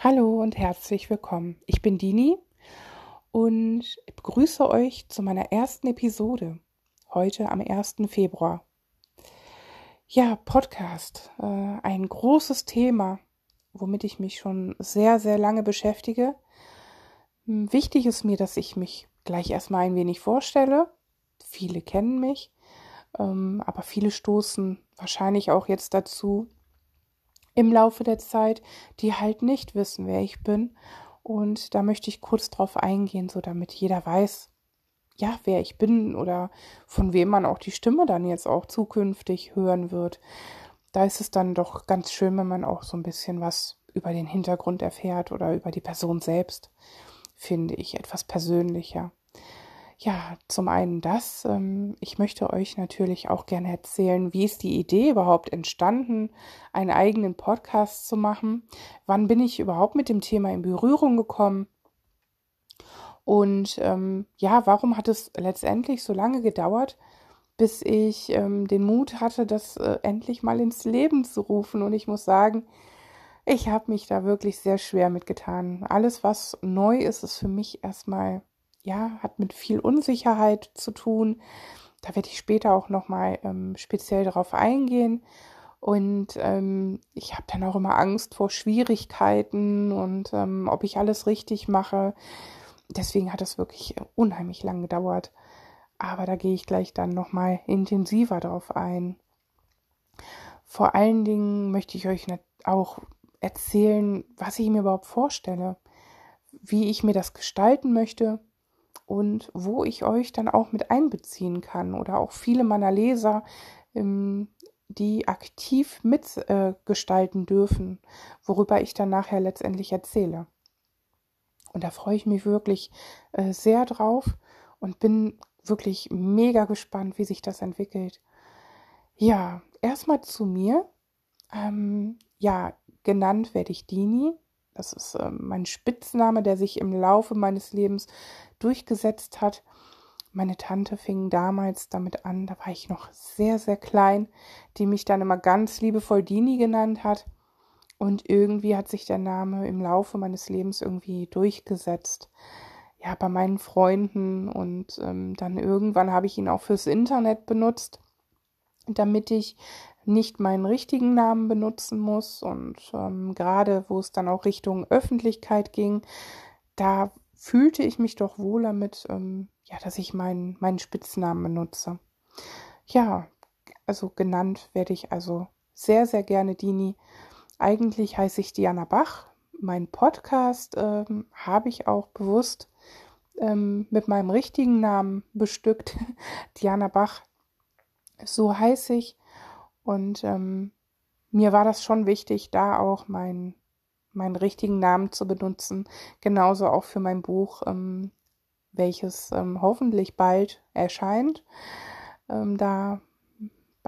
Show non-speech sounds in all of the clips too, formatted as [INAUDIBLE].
Hallo und herzlich willkommen. Ich bin Dini und begrüße euch zu meiner ersten Episode heute am 1. Februar. Ja, Podcast, äh, ein großes Thema, womit ich mich schon sehr, sehr lange beschäftige. Hm, wichtig ist mir, dass ich mich gleich erstmal ein wenig vorstelle. Viele kennen mich, ähm, aber viele stoßen wahrscheinlich auch jetzt dazu, im Laufe der Zeit, die halt nicht wissen, wer ich bin. Und da möchte ich kurz drauf eingehen, so damit jeder weiß, ja, wer ich bin oder von wem man auch die Stimme dann jetzt auch zukünftig hören wird. Da ist es dann doch ganz schön, wenn man auch so ein bisschen was über den Hintergrund erfährt oder über die Person selbst, finde ich etwas persönlicher. Ja, zum einen das. Ähm, ich möchte euch natürlich auch gerne erzählen, wie ist die Idee überhaupt entstanden, einen eigenen Podcast zu machen? Wann bin ich überhaupt mit dem Thema in Berührung gekommen? Und ähm, ja, warum hat es letztendlich so lange gedauert, bis ich ähm, den Mut hatte, das äh, endlich mal ins Leben zu rufen? Und ich muss sagen, ich habe mich da wirklich sehr schwer mitgetan. Alles, was neu ist, ist für mich erstmal ja, hat mit viel Unsicherheit zu tun. Da werde ich später auch nochmal ähm, speziell darauf eingehen. Und ähm, ich habe dann auch immer Angst vor Schwierigkeiten und ähm, ob ich alles richtig mache. Deswegen hat es wirklich unheimlich lang gedauert. Aber da gehe ich gleich dann nochmal intensiver drauf ein. Vor allen Dingen möchte ich euch auch erzählen, was ich mir überhaupt vorstelle, wie ich mir das gestalten möchte und wo ich euch dann auch mit einbeziehen kann oder auch viele meiner Leser, ähm, die aktiv mitgestalten äh, dürfen, worüber ich dann nachher letztendlich erzähle. Und da freue ich mich wirklich äh, sehr drauf und bin wirklich mega gespannt, wie sich das entwickelt. Ja, erstmal zu mir. Ähm, ja, genannt werde ich Dini. Das ist äh, mein Spitzname, der sich im Laufe meines Lebens durchgesetzt hat. Meine Tante fing damals damit an, da war ich noch sehr, sehr klein, die mich dann immer ganz liebevoll Dini genannt hat. Und irgendwie hat sich der Name im Laufe meines Lebens irgendwie durchgesetzt. Ja, bei meinen Freunden und ähm, dann irgendwann habe ich ihn auch fürs Internet benutzt, damit ich nicht meinen richtigen Namen benutzen muss. Und ähm, gerade wo es dann auch Richtung Öffentlichkeit ging, da fühlte ich mich doch wohler mit, ähm, ja, dass ich meinen, meinen Spitznamen benutze. Ja, also genannt werde ich also sehr, sehr gerne Dini. Eigentlich heiße ich Diana Bach. Mein Podcast ähm, habe ich auch bewusst ähm, mit meinem richtigen Namen bestückt. [LAUGHS] Diana Bach. So heiße ich. Und ähm, mir war das schon wichtig, da auch meinen meinen richtigen Namen zu benutzen. Genauso auch für mein Buch, ähm, welches ähm, hoffentlich bald erscheint. Ähm, da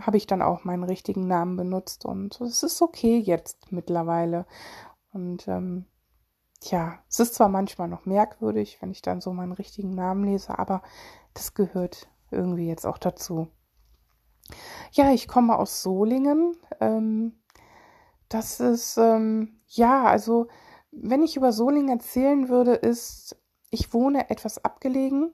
habe ich dann auch meinen richtigen Namen benutzt und es ist okay jetzt mittlerweile. Und ähm, ja, es ist zwar manchmal noch merkwürdig, wenn ich dann so meinen richtigen Namen lese, aber das gehört irgendwie jetzt auch dazu. Ja, ich komme aus Solingen. Ähm, das ist, ähm, ja, also, wenn ich über Solingen erzählen würde, ist, ich wohne etwas abgelegen,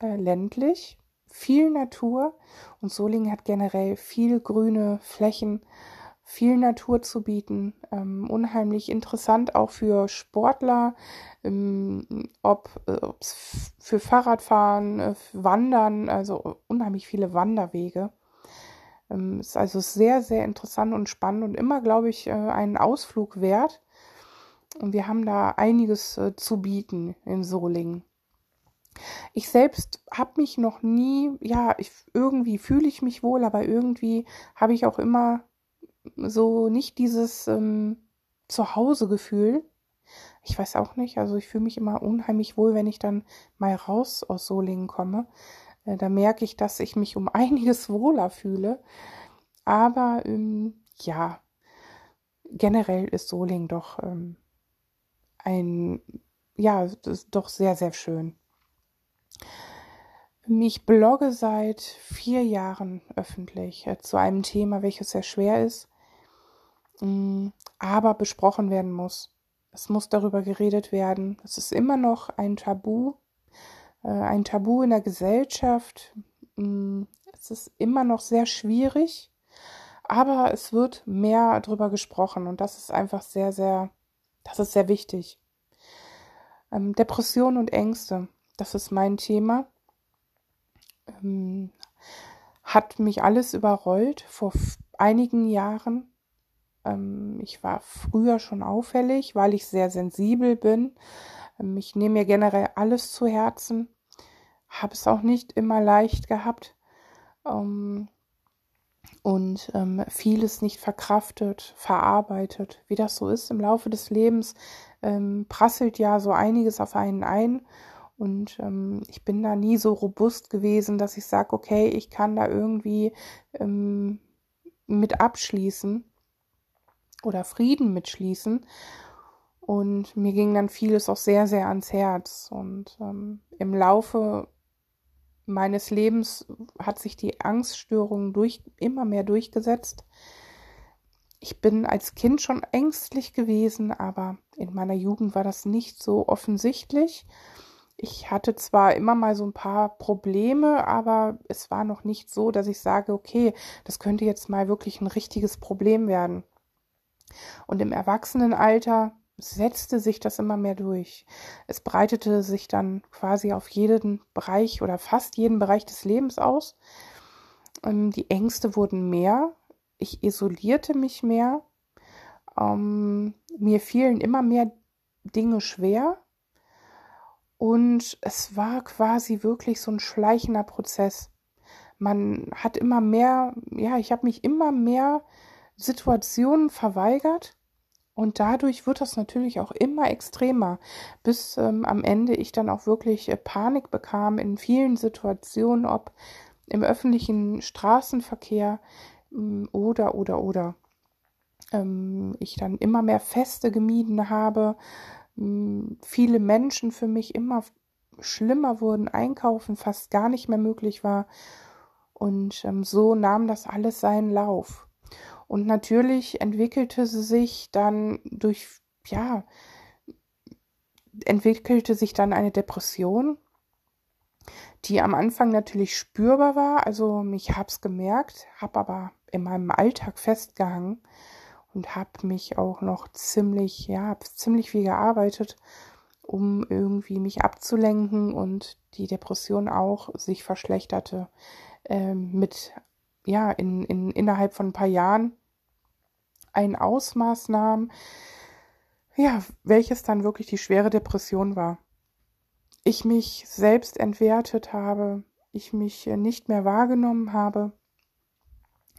äh, ländlich, viel Natur und Solingen hat generell viel grüne Flächen, viel Natur zu bieten. Ähm, unheimlich interessant auch für Sportler, ähm, ob äh, für Fahrradfahren, äh, Wandern, also unheimlich viele Wanderwege. Ähm, ist also sehr, sehr interessant und spannend und immer, glaube ich, äh, einen Ausflug wert. Und wir haben da einiges äh, zu bieten in Solingen. Ich selbst habe mich noch nie, ja, ich, irgendwie fühle ich mich wohl, aber irgendwie habe ich auch immer so nicht dieses ähm, Zuhause-Gefühl. Ich weiß auch nicht, also ich fühle mich immer unheimlich wohl, wenn ich dann mal raus aus Solingen komme. Äh, da merke ich, dass ich mich um [LAUGHS] einiges wohler fühle. Aber ähm, ja, generell ist Soling doch ähm, ein, ja, doch sehr, sehr schön. Ich blogge seit vier Jahren öffentlich äh, zu einem Thema, welches sehr schwer ist, ähm, aber besprochen werden muss. Es muss darüber geredet werden. Es ist immer noch ein Tabu, ein Tabu in der Gesellschaft. Mm, es ist immer noch sehr schwierig, aber es wird mehr darüber gesprochen und das ist einfach sehr, sehr, das ist sehr wichtig. Ähm, Depression und Ängste, das ist mein Thema. Ähm, hat mich alles überrollt vor einigen Jahren. Ähm, ich war früher schon auffällig, weil ich sehr sensibel bin. Ich nehme mir generell alles zu Herzen, habe es auch nicht immer leicht gehabt ähm, und ähm, vieles nicht verkraftet, verarbeitet. Wie das so ist im Laufe des Lebens, ähm, prasselt ja so einiges auf einen ein. Und ähm, ich bin da nie so robust gewesen, dass ich sage, okay, ich kann da irgendwie ähm, mit abschließen oder Frieden mitschließen. Und mir ging dann vieles auch sehr, sehr ans Herz. Und ähm, im Laufe meines Lebens hat sich die Angststörung durch, immer mehr durchgesetzt. Ich bin als Kind schon ängstlich gewesen, aber in meiner Jugend war das nicht so offensichtlich. Ich hatte zwar immer mal so ein paar Probleme, aber es war noch nicht so, dass ich sage, okay, das könnte jetzt mal wirklich ein richtiges Problem werden. Und im Erwachsenenalter setzte sich das immer mehr durch. Es breitete sich dann quasi auf jeden Bereich oder fast jeden Bereich des Lebens aus. Ähm, die Ängste wurden mehr. Ich isolierte mich mehr. Ähm, mir fielen immer mehr Dinge schwer. Und es war quasi wirklich so ein schleichender Prozess. Man hat immer mehr, ja, ich habe mich immer mehr Situationen verweigert und dadurch wird das natürlich auch immer extremer, bis ähm, am Ende ich dann auch wirklich äh, Panik bekam in vielen Situationen, ob im öffentlichen Straßenverkehr ähm, oder, oder, oder. Ähm, ich dann immer mehr Feste gemieden habe, hm, viele Menschen für mich immer schlimmer wurden, einkaufen fast gar nicht mehr möglich war. Und ähm, so nahm das alles seinen Lauf. Und natürlich entwickelte sie sich dann durch, ja, entwickelte sich dann eine Depression, die am Anfang natürlich spürbar war. Also ich habe es gemerkt, habe aber in meinem Alltag festgehangen und habe mich auch noch ziemlich, ja, ziemlich viel gearbeitet, um irgendwie mich abzulenken und die Depression auch sich verschlechterte äh, mit, ja, in, in, innerhalb von ein paar Jahren ein Ausmaß nahm, ja, welches dann wirklich die schwere Depression war. Ich mich selbst entwertet habe, ich mich nicht mehr wahrgenommen habe,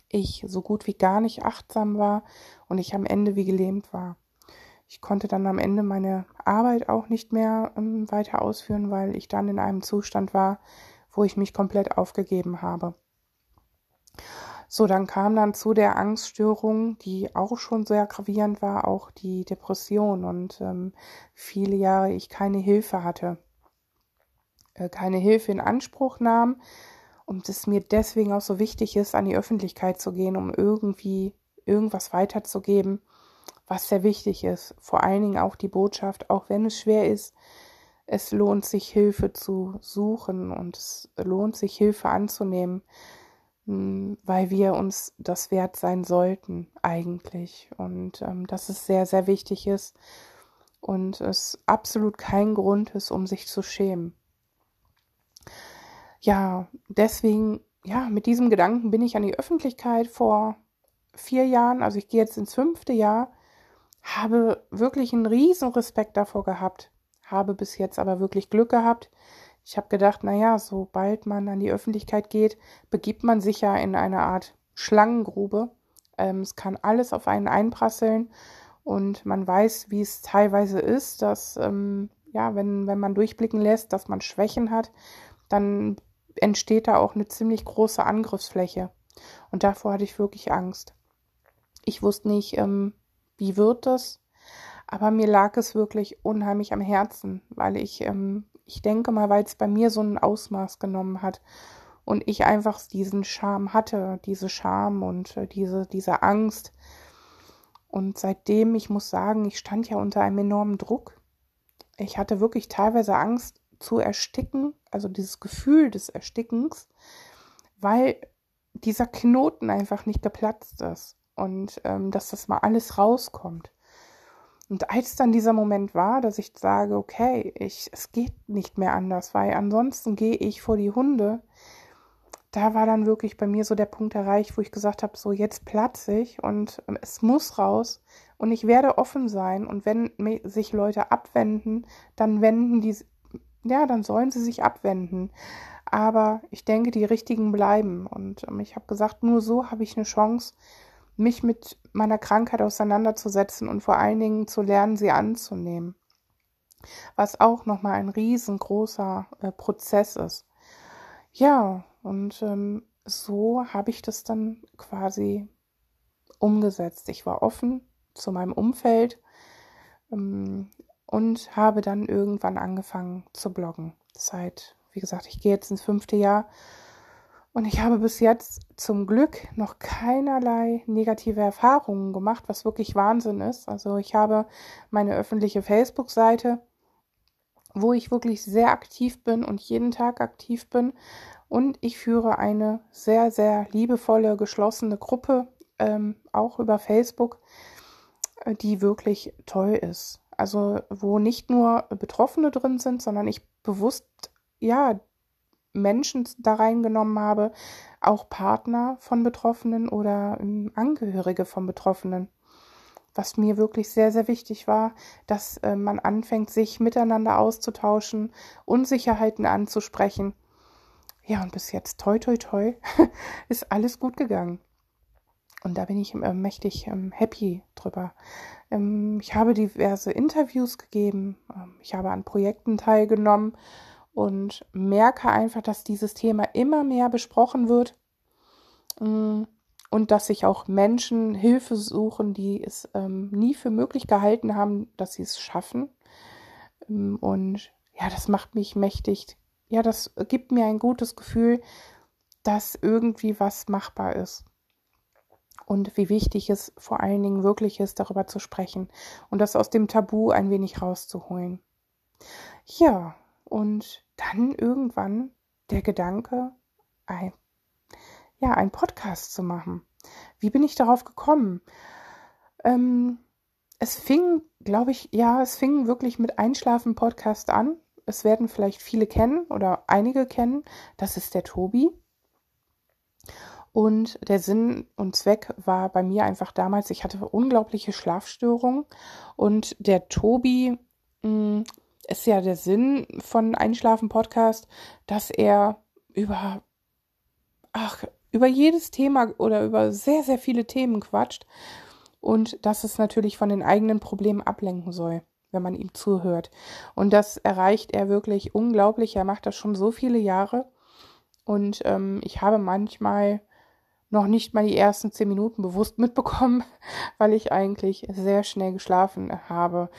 ich so gut wie gar nicht achtsam war und ich am Ende wie gelähmt war. Ich konnte dann am Ende meine Arbeit auch nicht mehr ähm, weiter ausführen, weil ich dann in einem Zustand war, wo ich mich komplett aufgegeben habe. So, dann kam dann zu der Angststörung, die auch schon sehr gravierend war, auch die Depression und ähm, viele Jahre ich keine Hilfe hatte, äh, keine Hilfe in Anspruch nahm, und es mir deswegen auch so wichtig ist, an die Öffentlichkeit zu gehen, um irgendwie irgendwas weiterzugeben, was sehr wichtig ist. Vor allen Dingen auch die Botschaft, auch wenn es schwer ist, es lohnt sich Hilfe zu suchen und es lohnt sich Hilfe anzunehmen, hm, weil wir uns das wert sein sollten eigentlich und ähm, dass es sehr, sehr wichtig ist und es absolut kein Grund ist, um sich zu schämen ja, deswegen, ja, mit diesem Gedanken bin ich an die Öffentlichkeit vor vier Jahren, also ich gehe jetzt ins fünfte Jahr, habe wirklich einen riesen Respekt davor gehabt, habe bis jetzt aber wirklich Glück gehabt. Ich habe gedacht, naja, sobald man an die Öffentlichkeit geht, begibt man sich ja in eine Art Schlangengrube. Ähm, es kann alles auf einen einprasseln und man weiß, wie es teilweise ist, dass, ähm, ja, wenn, wenn man durchblicken lässt, dass man Schwächen hat, dann entsteht da auch eine ziemlich große Angriffsfläche. Und davor hatte ich wirklich Angst. Ich wusste nicht, ähm, wie wird das, aber mir lag es wirklich unheimlich am Herzen, weil ich, ähm, ich denke mal, weil es bei mir so ein Ausmaß genommen hat und ich einfach diesen Charme hatte, diese Scham und äh, diese, diese Angst. Und seitdem, ich muss sagen, ich stand ja unter einem enormen Druck. Ich hatte wirklich teilweise Angst zu ersticken, also dieses Gefühl des Erstickens, weil dieser Knoten einfach nicht geplatzt ist und ähm, dass das mal alles rauskommt. Und als dann dieser Moment war, dass ich sage, okay, ich, es geht nicht mehr anders, weil ansonsten gehe ich vor die Hunde, da war dann wirklich bei mir so der Punkt erreicht, wo ich gesagt habe, so jetzt platze ich und ähm, es muss raus und ich werde offen sein und wenn sich Leute abwenden, dann wenden die, ja, dann sollen sie sich abwenden. Aber ich denke, die richtigen bleiben und ähm, ich habe gesagt, nur so habe ich eine Chance, mich mit meiner Krankheit auseinanderzusetzen und vor allen Dingen zu lernen, sie anzunehmen. Was auch nochmal ein riesengroßer äh, Prozess ist. Ja, und ähm, so habe ich das dann quasi umgesetzt. Ich war offen zu meinem Umfeld ähm, und habe dann irgendwann angefangen zu bloggen. Seit, wie gesagt, ich gehe jetzt ins fünfte Jahr und ich habe bis jetzt zum Glück noch keinerlei negative Erfahrungen gemacht, was wirklich Wahnsinn ist. Also ich habe meine öffentliche Facebook-Seite, wo ich wirklich sehr aktiv bin und jeden Tag aktiv bin. Und ich führe eine sehr, sehr liebevolle, geschlossene Gruppe, ähm, auch über Facebook, äh, die wirklich toll ist. Also wo nicht nur Betroffene drin sind, sondern ich bewusst ja Menschen da reingenommen habe, auch Partner von Betroffenen oder ähm, Angehörige von Betroffenen. Was mir wirklich sehr, sehr wichtig war, dass äh, man anfängt, sich miteinander auszutauschen, Unsicherheiten anzusprechen. Ja, und bis jetzt, toi, toi, toi, [LAUGHS] ist alles gut gegangen. Und da bin ich äh, mächtig ähm, happy drüber. Ähm, ich habe diverse Interviews gegeben. Ähm, ich habe an Projekten teilgenommen und merke einfach, dass dieses Thema immer mehr besprochen wird mm, und dass sich auch Menschen Hilfe suchen, die es ähm, nie für möglich gehalten haben, dass sie es schaffen. Ähm, und ja, das macht mich mächtig. Ja, das gibt mir ein gutes Gefühl, dass irgendwie was machbar ist. Und wie wichtig es vor allen Dingen wirklich ist, darüber zu sprechen und das aus dem Tabu ein wenig rauszuholen. Ja, und dann irgendwann der Gedanke, ein, ja, einen Podcast zu machen. Wie bin ich darauf gekommen? Ähm, es fing, glaube ich, ja, es fing wirklich mit Einschlafen-Podcast an. Es werden vielleicht viele kennen oder einige kennen. Das ist der Tobi. Und der Sinn und Zweck war bei mir einfach damals, ich hatte unglaubliche Schlafstörungen und der Tobi mh, hm, ist ja der Sinn von Einschlafen Podcast, dass er über ach, über jedes Thema oder über sehr sehr viele Themen quatscht und dass es natürlich von den eigenen Problemen ablenken soll, wenn man ihm zuhört. Und das erreicht er wirklich unglaublich. Er macht das schon so viele Jahre und ähm, ich habe manchmal noch nicht mal die ersten zehn Minuten bewusst [LAUGHS] mitbekommen, weil ich eigentlich sehr schnell geschlafen habe.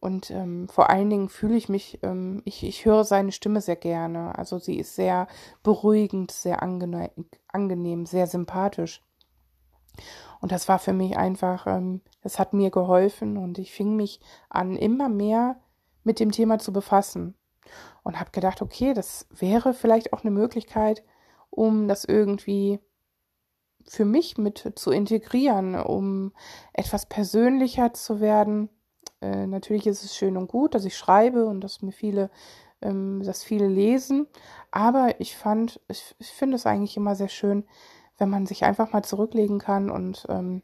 Und ähm, vor allen Dingen fühle ich mich, ähm, ich, ich höre seine Stimme sehr gerne. Also sie ist sehr beruhigend, sehr angene angenehm, sehr sympathisch. Und das war für mich einfach, ähm, das hat mir geholfen und ich fing mich an, immer mehr mit dem Thema zu befassen. Und habe gedacht, okay, das wäre vielleicht auch eine Möglichkeit, um das irgendwie für mich mit zu integrieren, um etwas persönlicher zu werden äh, natürlich ist es schön und gut, dass ich schreibe und dass mir viele, ähm, dass viele lesen. Aber ich fand, ich, ich finde es eigentlich immer sehr schön, wenn man sich einfach mal zurücklegen kann und ähm,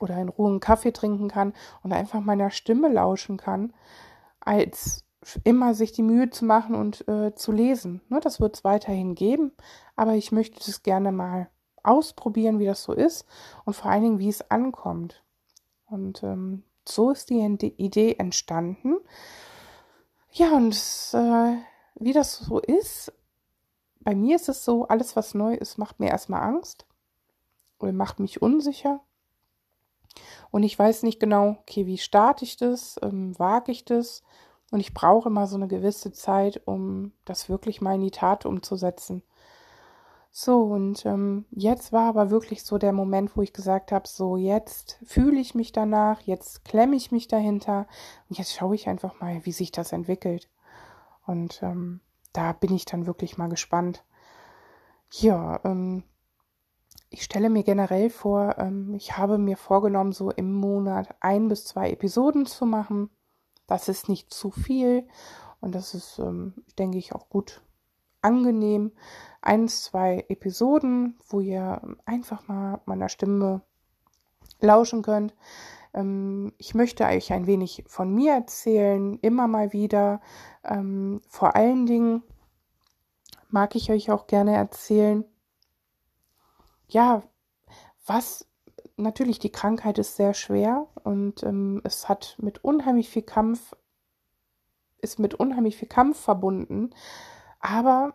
oder in Ruhe einen Kaffee trinken kann und einfach meiner Stimme lauschen kann, als immer sich die Mühe zu machen und äh, zu lesen. Ne, das wird es weiterhin geben, aber ich möchte es gerne mal ausprobieren, wie das so ist und vor allen Dingen, wie es ankommt. Und ähm, so ist die Idee entstanden. Ja, und äh, wie das so ist, bei mir ist es so, alles was neu ist, macht mir erstmal Angst oder macht mich unsicher. Und ich weiß nicht genau, okay, wie starte ich das, ähm, wage ich das? Und ich brauche immer so eine gewisse Zeit, um das wirklich mal in die Tat umzusetzen. So, und ähm, jetzt war aber wirklich so der Moment, wo ich gesagt habe, so jetzt fühle ich mich danach, jetzt klemme ich mich dahinter und jetzt schaue ich einfach mal, wie sich das entwickelt. Und ähm, da bin ich dann wirklich mal gespannt. Ja, ähm, ich stelle mir generell vor, ähm, ich habe mir vorgenommen, so im Monat ein bis zwei Episoden zu machen. Das ist nicht zu viel und das ist, ähm, denke ich, auch gut angenehm. Eins, zwei Episoden, wo ihr einfach mal meiner Stimme lauschen könnt. Ähm, ich möchte euch ein wenig von mir erzählen, immer mal wieder. Ähm, vor allen Dingen mag ich euch auch gerne erzählen, ja, was natürlich die Krankheit ist sehr schwer und ähm, es hat mit unheimlich viel Kampf, ist mit unheimlich viel Kampf verbunden. Aber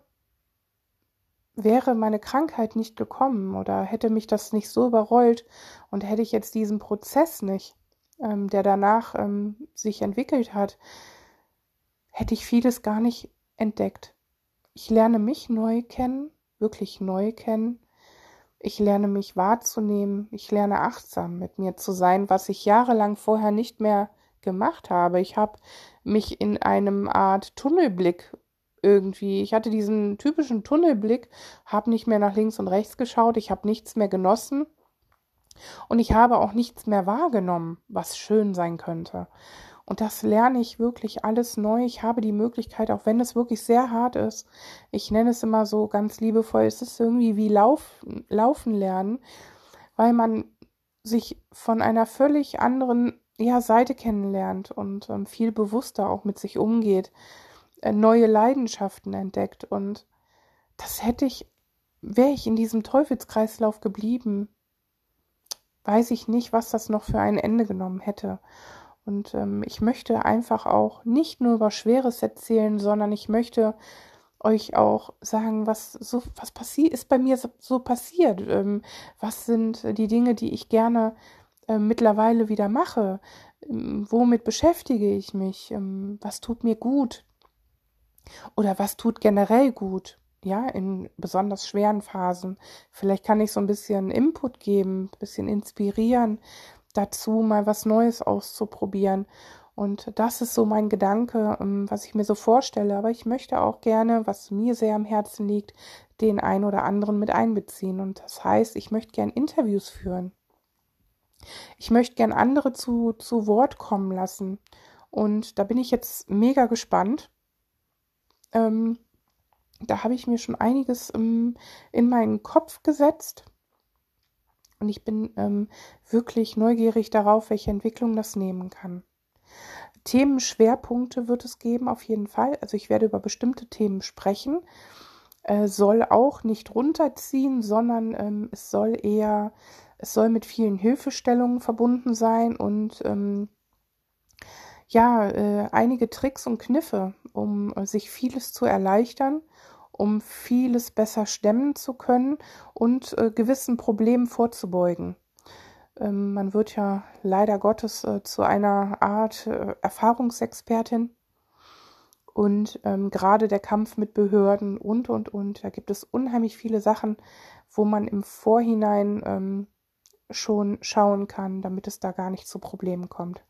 wäre meine Krankheit nicht gekommen oder hätte mich das nicht so überrollt und hätte ich jetzt diesen Prozess nicht, ähm, der danach ähm, sich entwickelt hat, hätte ich vieles gar nicht entdeckt. Ich lerne mich neu kennen, wirklich neu kennen ich lerne mich wahrzunehmen. Ich lerne achtsam mit mir zu sein, was ich jahrelang vorher nicht mehr gemacht habe. Ich habe mich in einem Art Tunnelblick irgendwie, ich hatte diesen typischen Tunnelblick, habe nicht mehr nach links und rechts geschaut, ich habe nichts mehr genossen und ich habe auch nichts mehr wahrgenommen, was schön sein könnte. Und das lerne ich wirklich alles neu. Ich habe die Möglichkeit, auch wenn es wirklich sehr hart ist, ich nenne es immer so ganz liebevoll, es ist irgendwie wie Lauf, Laufen lernen, weil man sich von einer völlig anderen ja, Seite kennenlernt und ähm, viel bewusster auch mit sich umgeht, neue Leidenschaften entdeckt. Und das hätte ich, wäre ich in diesem Teufelskreislauf geblieben, weiß ich nicht, was das noch für ein Ende genommen hätte. Und ähm, ich möchte einfach auch nicht nur über Schweres erzählen, sondern ich möchte euch auch sagen, was so was passiert ist bei mir so, so passiert. Ähm, was sind die Dinge, die ich gerne äh, mittlerweile wieder mache? Ähm, womit beschäftige ich mich? Ähm, was tut mir gut? Oder was tut generell gut? Ja, in besonders schweren Phasen. Vielleicht kann ich so ein bisschen Input geben, ein bisschen inspirieren, dazu, mal was Neues auszuprobieren. Und das ist so mein Gedanke, ähm, was ich mir so vorstelle. Aber ich möchte auch gerne, was mir sehr am Herzen liegt, den einen oder anderen mit einbeziehen. Und das heißt, ich möchte gern Interviews führen. Ich möchte gern andere zu, zu Wort kommen lassen. Und da bin ich jetzt mega gespannt. Ähm, da habe ich mir schon einiges ähm, in meinen Kopf gesetzt. Und ich bin ähm, wirklich neugierig darauf, welche Entwicklung das nehmen kann. Themenschwerpunkte wird es geben, auf jeden Fall. Also ich werde über bestimmte Themen sprechen. Äh, soll auch nicht runterziehen, sondern ähm, es soll eher, es soll mit vielen Hilfestellungen verbunden sein und ähm, ja, äh, einige Tricks und Kniffe, um äh, sich vieles zu erleichtern um vieles besser stemmen zu können und äh, gewissen Problemen vorzubeugen. Ähm, man wird ja leider Gottes äh, zu einer Art äh, Erfahrungsexpertin. Und ähm, gerade der Kampf mit Behörden und, und, und, da gibt es unheimlich viele Sachen, wo man im Vorhinein ähm, schon schauen kann, damit es da gar nicht zu Problemen kommt.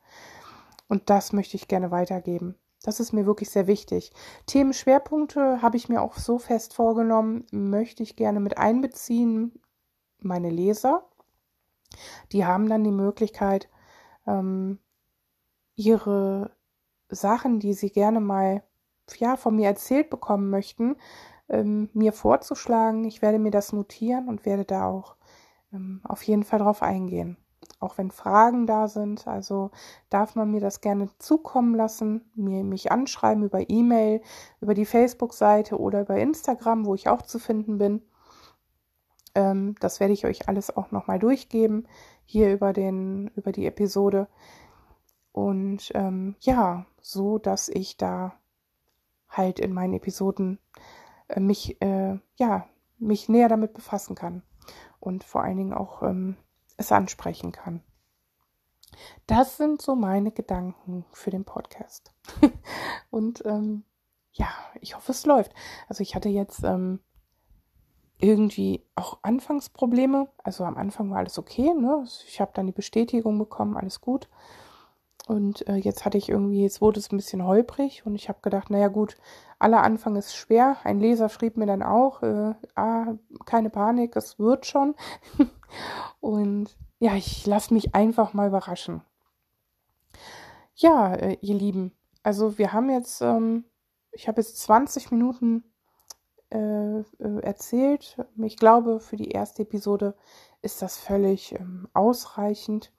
Und das möchte ich gerne weitergeben. Das ist mir wirklich sehr wichtig. Themenschwerpunkte habe ich mir auch so fest vorgenommen, möchte ich gerne mit einbeziehen, meine Leser. Die haben dann die Möglichkeit, ähm, ihre Sachen, die sie gerne mal ja, von mir erzählt bekommen möchten, ähm, mir vorzuschlagen. Ich werde mir das notieren und werde da auch ähm, auf jeden Fall drauf eingehen auch wenn Fragen da sind. Also darf man mir das gerne zukommen lassen, mir mich anschreiben über E-Mail, über die Facebook-Seite oder über Instagram, wo ich auch zu finden bin. Ähm, das werde ich euch alles auch nochmal durchgeben, hier über, den, über die Episode. Und ähm, ja, so dass ich da halt in meinen Episoden äh, mich, äh, ja, mich näher damit befassen kann. Und vor allen Dingen auch ähm, es ansprechen kann. Das sind so meine Gedanken für den Podcast. [LAUGHS] Und ähm, ja, ich hoffe, es läuft. Also ich hatte jetzt ähm, irgendwie auch Anfangsprobleme. Also am Anfang war alles okay, ne? Ich habe dann die Bestätigung bekommen, alles gut. Und äh, jetzt hatte ich irgendwie, jetzt wurde es ein bisschen holprig und ich habe gedacht, naja gut, aller Anfang ist schwer. Ein Leser schrieb mir dann auch, äh, ah, keine Panik, es wird schon. [LAUGHS] und ja, ich lasse mich einfach mal überraschen. Ja, äh, ihr Lieben, also wir haben jetzt, ähm, ich habe jetzt 20 Minuten äh, äh, erzählt. Ich glaube, für die erste Episode ist das völlig ähm, ausreichend.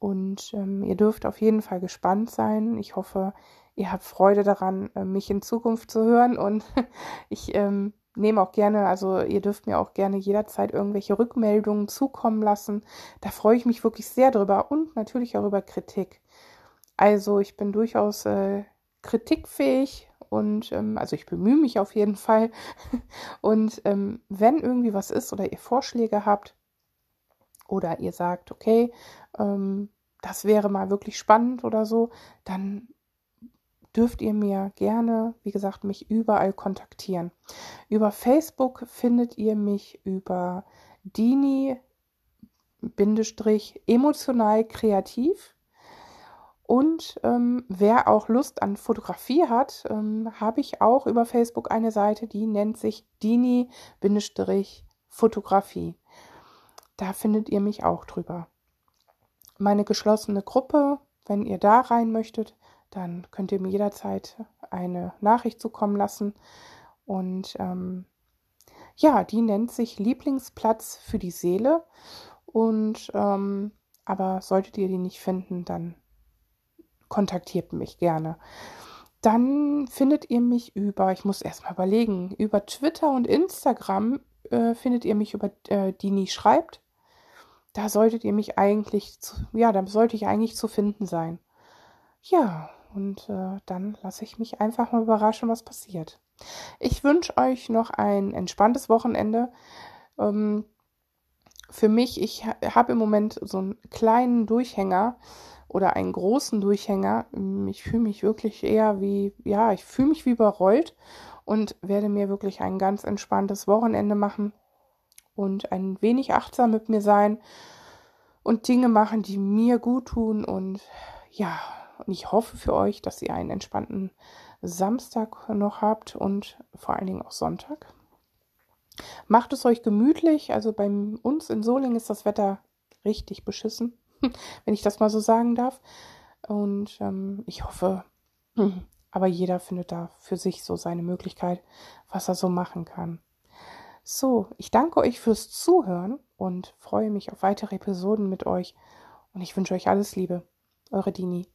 Und ähm, ihr dürft auf jeden Fall gespannt sein. Ich hoffe, ihr habt Freude daran, äh, mich in Zukunft zu hören. Und [LAUGHS] ich ähm, nehme auch gerne, also ihr dürft mir auch gerne jederzeit irgendwelche Rückmeldungen zukommen lassen. Da freue ich mich wirklich sehr drüber und natürlich auch über Kritik. Also ich bin durchaus äh, kritikfähig und ähm, also ich bemühe mich auf jeden Fall. [LAUGHS] und ähm, wenn irgendwie was ist oder ihr Vorschläge habt oder ihr sagt, okay, ähm, das wäre mal wirklich spannend oder so, dann dürft ihr mir gerne, wie gesagt, mich überall kontaktieren. Über Facebook findet ihr mich über Dini emotional kreativ. Und ähm, wer auch Lust an Fotografie hat, ähm, habe ich auch über Facebook eine Seite, die nennt sich Dini-Fotografie. Da findet ihr mich auch drüber meine geschlossene Gruppe. Wenn ihr da rein möchtet, dann könnt ihr mir jederzeit eine Nachricht zukommen lassen. Und ähm, ja, die nennt sich Lieblingsplatz für die Seele. Und ähm, aber solltet ihr die nicht finden, dann kontaktiert mich gerne. Dann findet ihr mich über, ich muss erstmal überlegen, über Twitter und Instagram äh, findet ihr mich über äh, Dini schreibt da solltet ihr mich eigentlich, zu, ja, da sollte ich eigentlich zu finden sein. Ja, und äh, dann lasse ich mich einfach mal überraschen, was passiert. Ich wünsche euch noch ein entspanntes Wochenende. Ähm, für mich, ich habe im Moment so einen kleinen Durchhänger oder einen großen Durchhänger. Ich fühle mich wirklich eher wie, ja, ich fühle mich wie überrollt und werde mir wirklich ein ganz entspanntes Wochenende machen und ein wenig achtsam mit mir sein und Dinge machen, die mir gut tun. Und ja, und ich hoffe für euch, dass ihr einen entspannten Samstag noch habt und vor allen Dingen auch Sonntag. Macht es euch gemütlich. Also bei uns in Solingen ist das Wetter richtig beschissen, [LAUGHS] wenn ich das mal so sagen darf. Und ähm, ich hoffe, [CLEARS THROAT] aber jeder findet da für sich so seine Möglichkeit, was er so machen kann. So, ich danke euch fürs Zuhören und freue mich auf weitere Episoden mit euch und ich wünsche euch alles Liebe. Eure Dini.